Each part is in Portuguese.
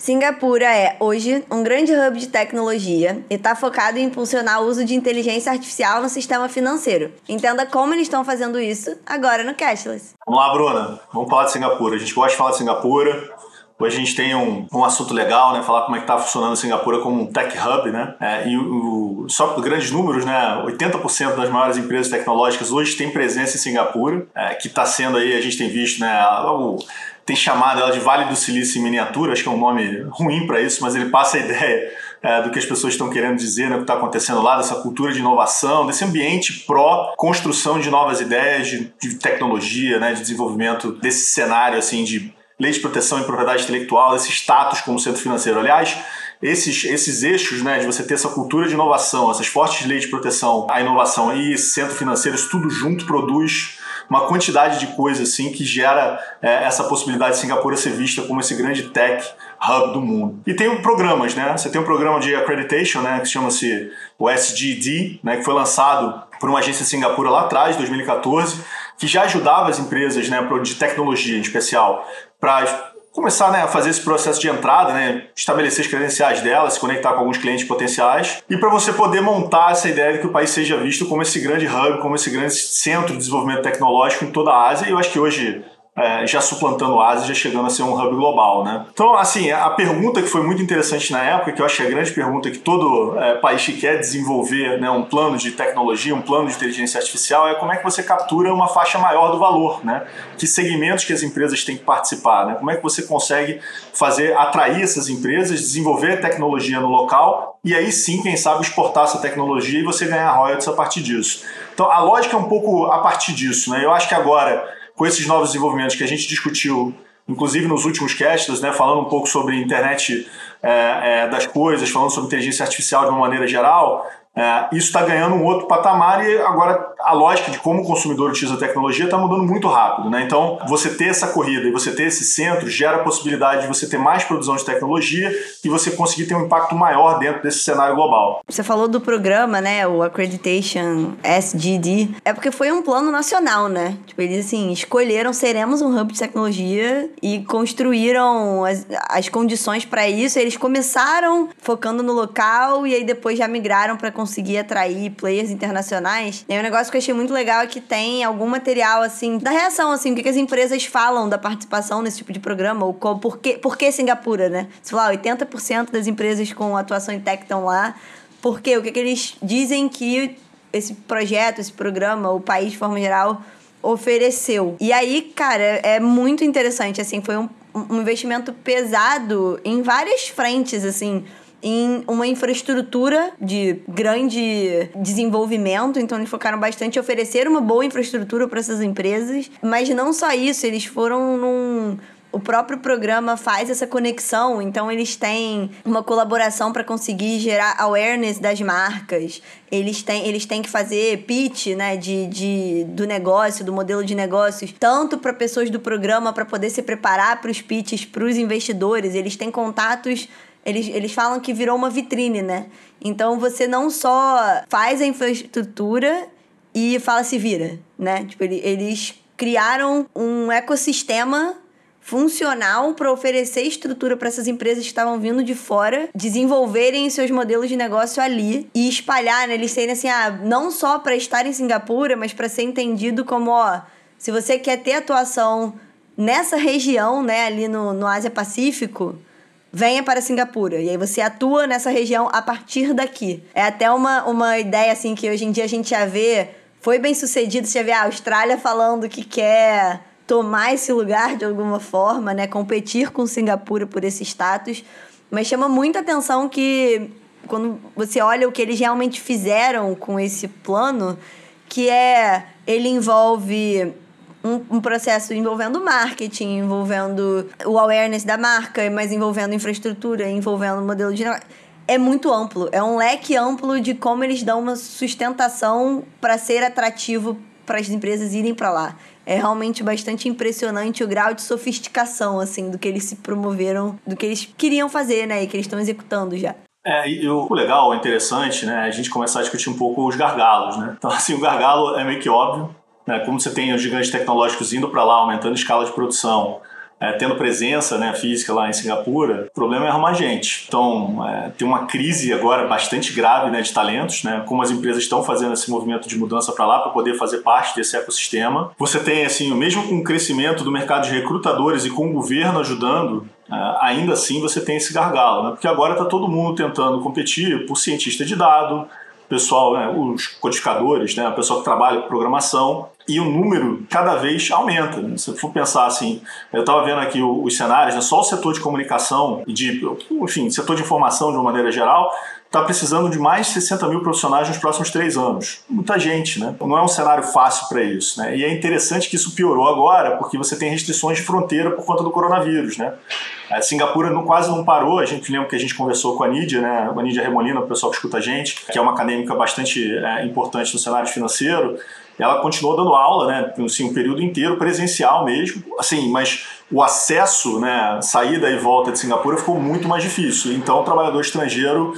Singapura é, hoje, um grande hub de tecnologia e está focado em impulsionar o uso de inteligência artificial no sistema financeiro. Entenda como eles estão fazendo isso agora no Cashless. Vamos lá, Bruna. Vamos falar de Singapura. A gente gosta de falar de Singapura. Hoje a gente tem um, um assunto legal, né? Falar como é que está funcionando Singapura como um tech hub, né? É, e o, só grandes números, né? 80% das maiores empresas tecnológicas hoje têm presença em Singapura, é, que está sendo aí, a gente tem visto, né? O, tem chamado ela de Vale do Silício em miniatura, acho que é um nome ruim para isso, mas ele passa a ideia é, do que as pessoas estão querendo dizer, né, o que está acontecendo lá, dessa cultura de inovação, desse ambiente pró-construção de novas ideias, de, de tecnologia, né, de desenvolvimento desse cenário assim de lei de proteção e propriedade intelectual, esse status como centro financeiro. Aliás, esses, esses eixos, né, de você ter essa cultura de inovação, essas fortes leis de proteção à inovação e centro financeiro, isso tudo junto produz uma quantidade de coisas assim que gera é, essa possibilidade de Singapura ser vista como esse grande tech hub do mundo. E tem programas, né? Você tem um programa de accreditation, né, que chama-se o SGD, né, que foi lançado por uma agência de Singapura lá atrás, 2014, que já ajudava as empresas, né, de tecnologia em especial, para começar né, a fazer esse processo de entrada, né, estabelecer as credenciais dela, se conectar com alguns clientes potenciais e para você poder montar essa ideia de que o país seja visto como esse grande hub, como esse grande centro de desenvolvimento tecnológico em toda a Ásia. E eu acho que hoje é, já suplantando o Ásia, já chegando a ser um hub global, né? Então, assim, a pergunta que foi muito interessante na época, que eu acho que é a grande pergunta que todo é, país que quer desenvolver né, um plano de tecnologia, um plano de inteligência artificial, é como é que você captura uma faixa maior do valor, né? Que segmentos que as empresas têm que participar, né? Como é que você consegue fazer, atrair essas empresas, desenvolver tecnologia no local e aí sim, quem sabe, exportar essa tecnologia e você ganhar royalties a partir disso. Então, a lógica é um pouco a partir disso, né? Eu acho que agora com esses novos desenvolvimentos que a gente discutiu, inclusive nos últimos casts, né, falando um pouco sobre internet é, é, das coisas, falando sobre inteligência artificial de uma maneira geral, é, isso está ganhando um outro patamar e agora a lógica de como o consumidor utiliza a tecnologia está mudando muito rápido. Né? Então, você ter essa corrida e você ter esse centro gera a possibilidade de você ter mais produção de tecnologia e você conseguir ter um impacto maior dentro desse cenário global. Você falou do programa, né, o Accreditation SGD, é porque foi um plano nacional, né? Tipo, eles assim, escolheram seremos um hub de tecnologia e construíram as, as condições para isso. Eles começaram focando no local e aí depois já migraram para conseguir atrair players internacionais. E aí, um negócio que eu achei muito legal é que tem algum material, assim, da reação, assim, o que, as empresas falam da participação nesse tipo de programa, ou qual, por, que, por que Singapura, né? Você falou, 80% das empresas com atuação em tech estão lá. Por quê? O que, que eles dizem que esse projeto, esse programa, o país de forma geral, ofereceu. E aí, cara, é muito interessante, assim, foi um, um investimento pesado em várias frentes, assim em uma infraestrutura de grande desenvolvimento, então eles focaram bastante em oferecer uma boa infraestrutura para essas empresas, mas não só isso, eles foram num o próprio programa faz essa conexão, então eles têm uma colaboração para conseguir gerar awareness das marcas. Eles têm, eles têm que fazer pitch, né, de, de, do negócio, do modelo de negócios, tanto para pessoas do programa para poder se preparar para os pitches para os investidores. Eles têm contatos eles, eles falam que virou uma vitrine, né? Então você não só faz a infraestrutura e fala se vira, né? Tipo, eles criaram um ecossistema funcional para oferecer estrutura para essas empresas que estavam vindo de fora desenvolverem seus modelos de negócio ali e espalhar, né? Eles serem assim, ah, não só para estar em Singapura, mas para ser entendido como, ó, se você quer ter atuação nessa região, né, ali no, no Ásia Pacífico, venha para Singapura. E aí você atua nessa região a partir daqui. É até uma, uma ideia assim que hoje em dia a gente já vê, foi bem sucedido, você já vê a Austrália falando que quer tomar esse lugar de alguma forma, né, competir com Singapura por esse status, mas chama muita atenção que quando você olha o que eles realmente fizeram com esse plano, que é ele envolve um, um, processo envolvendo marketing, envolvendo o awareness da marca, mas envolvendo infraestrutura, envolvendo modelo de. É muito amplo. É um leque amplo de como eles dão uma sustentação para ser atrativo para as empresas irem para lá. É realmente bastante impressionante o grau de sofisticação, assim, do que eles se promoveram, do que eles queriam fazer, né? E que eles estão executando já. É, e o legal, interessante, né? A gente começar a discutir um pouco os gargalos, né? Então, assim, o gargalo é meio que óbvio, né? Como você tem os gigantes tecnológicos indo para lá, aumentando a escala de produção, é, tendo presença né, física lá em Singapura, o problema é arrumar gente. Então, é, tem uma crise agora bastante grave né, de talentos, né, como as empresas estão fazendo esse movimento de mudança para lá para poder fazer parte desse ecossistema. Você tem, assim, mesmo com o crescimento do mercado de recrutadores e com o governo ajudando, é, ainda assim você tem esse gargalo, né, porque agora está todo mundo tentando competir por cientista de dado, pessoal, né, os codificadores, né, o pessoal que trabalha com programação, e o número cada vez aumenta. Né? Se for pensar assim, eu estava vendo aqui os cenários, né, só o setor de comunicação e de, enfim, setor de informação de uma maneira geral, está precisando de mais de 60 mil profissionais nos próximos três anos. Muita gente, né? Não é um cenário fácil para isso, né? E é interessante que isso piorou agora, porque você tem restrições de fronteira por conta do coronavírus, né? A Singapura não, quase não parou, a gente lembra que a gente conversou com a Nídia, né? A Nídia Remolina, o pessoal que escuta a gente, que é uma acadêmica bastante é, importante no cenário financeiro, ela continuou dando aula, né, assim, um período inteiro, presencial mesmo, assim, mas o acesso, né, saída e volta de Singapura ficou muito mais difícil. Então, o trabalhador estrangeiro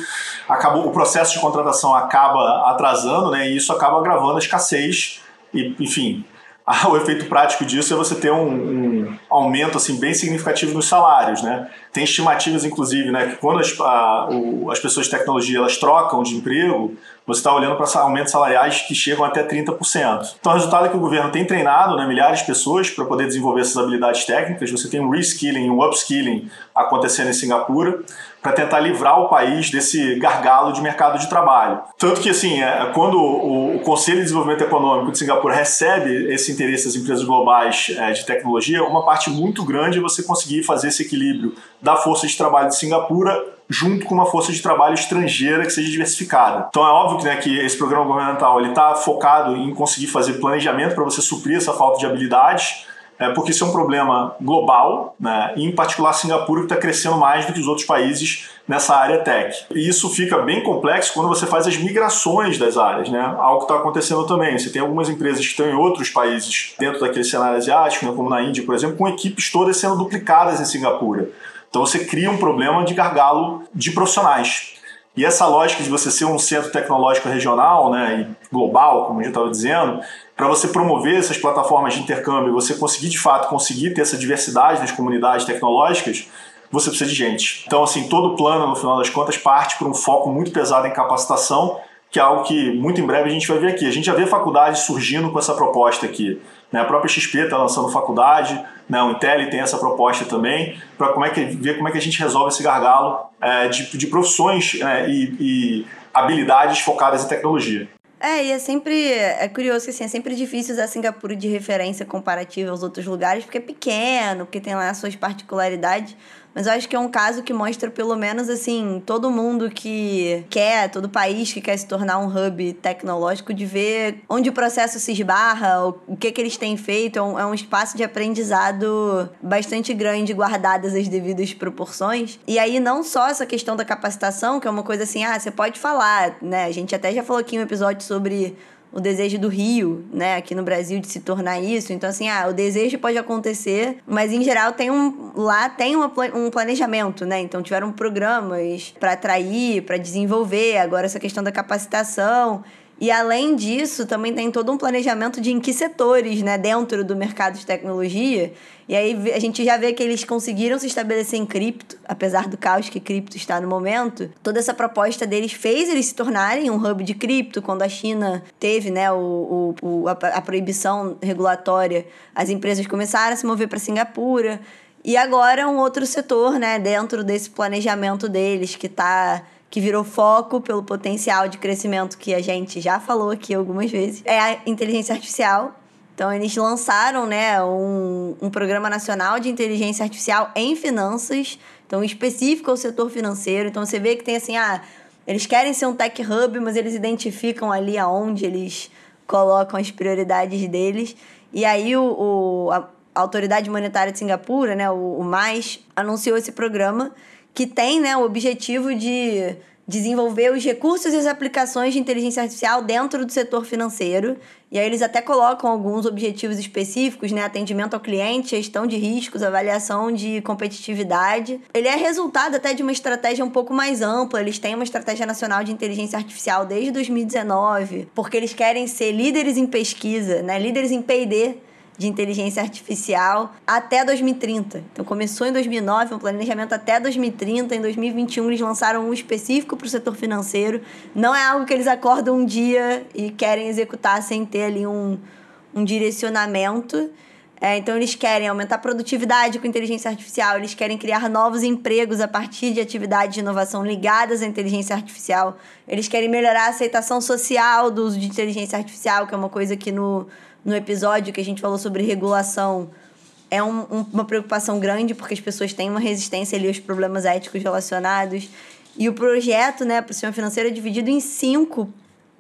acabou, o processo de contratação acaba atrasando, né, e isso acaba agravando a escassez e, enfim, o efeito prático disso é você ter um, um, aumento assim bem significativo nos salários, né? Tem estimativas, inclusive, né, que quando as, a, o, as pessoas de tecnologia elas trocam de emprego, você está olhando para aumentos salariais que chegam até 30%. Então, o resultado é que o governo tem treinado né, milhares de pessoas para poder desenvolver essas habilidades técnicas. Você tem um reskilling, um upskilling acontecendo em Singapura para tentar livrar o país desse gargalo de mercado de trabalho. Tanto que, assim, é, quando o, o, Conselho de Desenvolvimento Econômico de Singapura recebe esse interesse das empresas globais é, de tecnologia, uma parte muito grande é você conseguir fazer esse equilíbrio da força de trabalho de Singapura junto com uma força de trabalho estrangeira que seja diversificada. Então é óbvio que, né, que esse programa governamental ele está focado em conseguir fazer planejamento para você suprir essa falta de habilidades, é, porque isso é um problema global, né, e em particular Singapura que está crescendo mais do que os outros países nessa área tech. E isso fica bem complexo quando você faz as migrações das áreas, né? Algo que está acontecendo também. Você tem algumas empresas que estão em outros países dentro daquele cenário asiático, né, como na Índia, por exemplo, com equipes todas sendo duplicadas em Singapura. Então você cria um problema de gargalo de profissionais. E essa lógica de você ser um centro tecnológico regional né, e global, como gente estava dizendo, para você promover essas plataformas de intercâmbio, você conseguir de fato conseguir ter essa diversidade nas comunidades tecnológicas, você precisa de gente. Então, assim, todo plano, no final das contas, parte por um foco muito pesado em capacitação, que é algo que muito em breve a gente vai ver aqui. A gente já vê faculdades surgindo com essa proposta aqui. Né? A própria XP está lançando faculdade, né? o Intel tem essa proposta também, para como é que, ver como é que a gente resolve esse gargalo é, de, de profissões é, e, e habilidades focadas em tecnologia. É, e é sempre. É curioso que assim, é sempre difícil usar Singapura de referência comparativa aos outros lugares, porque é pequeno, porque tem lá as suas particularidades. Mas eu acho que é um caso que mostra, pelo menos, assim, todo mundo que quer, todo país que quer se tornar um hub tecnológico, de ver onde o processo se esbarra, o que, que eles têm feito. É um, é um espaço de aprendizado bastante grande, guardadas as devidas proporções. E aí, não só essa questão da capacitação, que é uma coisa assim, ah, você pode falar, né? A gente até já falou aqui um episódio sobre o desejo do Rio, né, aqui no Brasil de se tornar isso. Então assim, ah, o desejo pode acontecer, mas em geral tem um lá tem uma, um planejamento, né? Então tiveram programas para atrair, para desenvolver, agora essa questão da capacitação e além disso, também tem todo um planejamento de em que setores, né, dentro do mercado de tecnologia. E aí a gente já vê que eles conseguiram se estabelecer em cripto, apesar do caos que cripto está no momento. Toda essa proposta deles fez eles se tornarem um hub de cripto. Quando a China teve, né, o, o, a, a proibição regulatória, as empresas começaram a se mover para Singapura. E agora um outro setor, né, dentro desse planejamento deles que está que virou foco pelo potencial de crescimento que a gente já falou aqui algumas vezes, é a inteligência artificial. Então, eles lançaram né, um, um programa nacional de inteligência artificial em finanças, então específico ao setor financeiro. Então, você vê que tem assim, ah, eles querem ser um tech hub, mas eles identificam ali aonde eles colocam as prioridades deles. E aí, o, o a Autoridade Monetária de Singapura, né, o, o MAIS, anunciou esse programa que tem né, o objetivo de desenvolver os recursos e as aplicações de inteligência artificial dentro do setor financeiro. E aí eles até colocam alguns objetivos específicos, né? Atendimento ao cliente, gestão de riscos, avaliação de competitividade. Ele é resultado até de uma estratégia um pouco mais ampla. Eles têm uma estratégia nacional de inteligência artificial desde 2019, porque eles querem ser líderes em pesquisa, né? Líderes em P&D de inteligência artificial até 2030. Então começou em 2009, um planejamento até 2030. Em 2021 eles lançaram um específico para o setor financeiro. Não é algo que eles acordam um dia e querem executar sem ter ali um, um direcionamento. É, então, eles querem aumentar a produtividade com inteligência artificial, eles querem criar novos empregos a partir de atividades de inovação ligadas à inteligência artificial, eles querem melhorar a aceitação social do uso de inteligência artificial, que é uma coisa que no, no episódio que a gente falou sobre regulação é um, um, uma preocupação grande, porque as pessoas têm uma resistência ali aos problemas éticos relacionados. E o projeto, né, para o sistema financeiro é dividido em cinco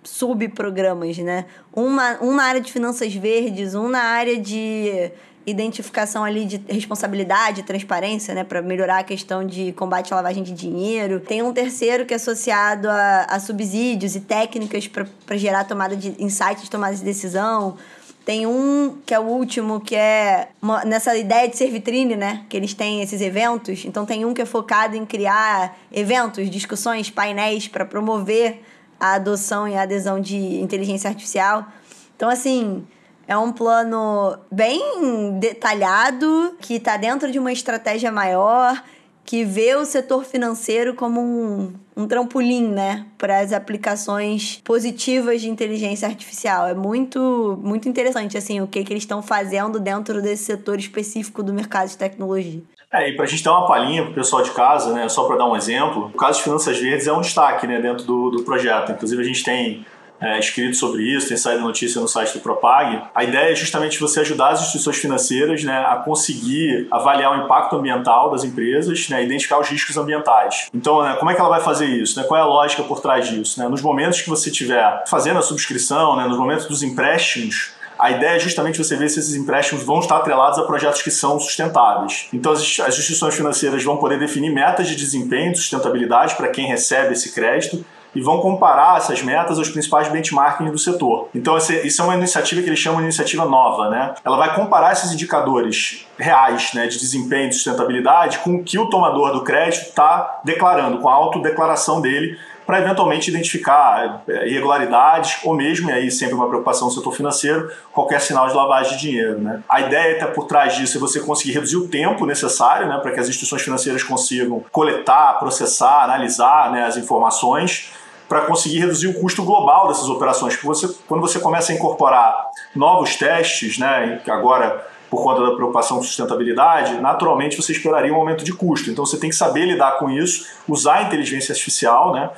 subprogramas, né? Uma, um na área de finanças verdes, um na área de identificação ali de responsabilidade, transparência, né, para melhorar a questão de combate à lavagem de dinheiro. Tem um terceiro que é associado a, a subsídios e técnicas para gerar tomada de insights tomada de decisão. Tem um que é o último, que é uma, nessa ideia de ser vitrine, né? Que eles têm esses eventos. Então tem um que é focado em criar eventos, discussões, painéis para promover a adoção e a adesão de inteligência artificial. Então, assim, é um plano bem detalhado, que está dentro de uma estratégia maior, que vê o setor financeiro como um, um trampolim, né, para as aplicações positivas de inteligência artificial. É muito, muito interessante, assim, o que, que eles estão fazendo dentro desse setor específico do mercado de tecnologia. É, e para a gente dar uma palhinha para o pessoal de casa, né, só para dar um exemplo, o caso de finanças verdes é um destaque né, dentro do, do projeto. Inclusive, a gente tem é, escrito sobre isso, tem saído notícia no site do Propag. A ideia é justamente você ajudar as instituições financeiras né, a conseguir avaliar o impacto ambiental das empresas, né, identificar os riscos ambientais. Então, né, como é que ela vai fazer isso? Né? Qual é a lógica por trás disso? Né? Nos momentos que você estiver fazendo a subscrição, né, nos momentos dos empréstimos, a ideia é justamente você ver se esses empréstimos vão estar atrelados a projetos que são sustentáveis. Então, as instituições financeiras vão poder definir metas de desempenho, de sustentabilidade para quem recebe esse crédito e vão comparar essas metas aos principais benchmarkings do setor. Então, isso é uma iniciativa que eles chamam de iniciativa nova, né? Ela vai comparar esses indicadores reais né, de desempenho e sustentabilidade com o que o tomador do crédito está declarando, com a autodeclaração dele para eventualmente identificar é, irregularidades ou mesmo, e aí sempre uma preocupação no setor financeiro, qualquer sinal de lavagem de dinheiro. Né? A ideia está por trás disso é você conseguir reduzir o tempo necessário né, para que as instituições financeiras consigam coletar, processar, analisar né, as informações para conseguir reduzir o custo global dessas operações. Porque você, quando você começa a incorporar novos testes, né, agora por conta da preocupação com sustentabilidade, naturalmente você esperaria um aumento de custo. Então você tem que saber lidar com isso, usar a inteligência artificial, né?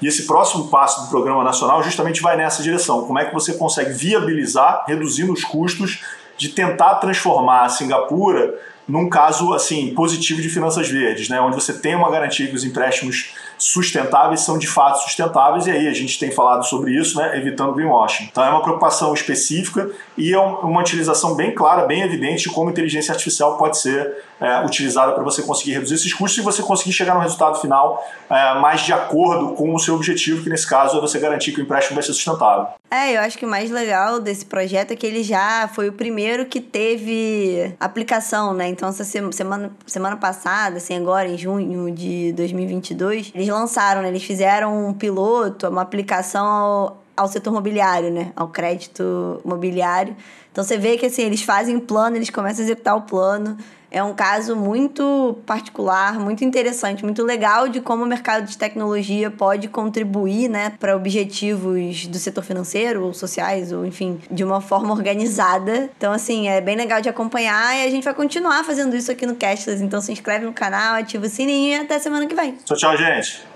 E esse próximo passo do Programa Nacional justamente vai nessa direção. Como é que você consegue viabilizar, reduzindo os custos, de tentar transformar a Singapura num caso assim positivo de finanças verdes, né? onde você tem uma garantia que os empréstimos sustentáveis são de fato sustentáveis, e aí a gente tem falado sobre isso, né, evitando greenwashing. Então é uma preocupação específica e é uma utilização bem clara, bem evidente de como inteligência artificial pode ser é, utilizada para você conseguir reduzir esses custos e você conseguir chegar no resultado final é, mais de acordo com o seu objetivo, que nesse caso é você garantir que o empréstimo vai ser sustentável. É, eu acho que o mais legal desse projeto é que ele já foi o primeiro que teve aplicação, né? Então, essa semana, semana passada, assim, agora em junho de 2022, eles lançaram, né? Eles fizeram um piloto, uma aplicação ao setor mobiliário, né? Ao crédito mobiliário. Então você vê que assim, eles fazem plano, eles começam a executar o plano. É um caso muito particular, muito interessante, muito legal de como o mercado de tecnologia pode contribuir, né, para objetivos do setor financeiro ou sociais, ou enfim, de uma forma organizada. Então, assim, é bem legal de acompanhar e a gente vai continuar fazendo isso aqui no Cashless. Então, se inscreve no canal, ativa o sininho e até semana que vem. Tchau, tchau, gente.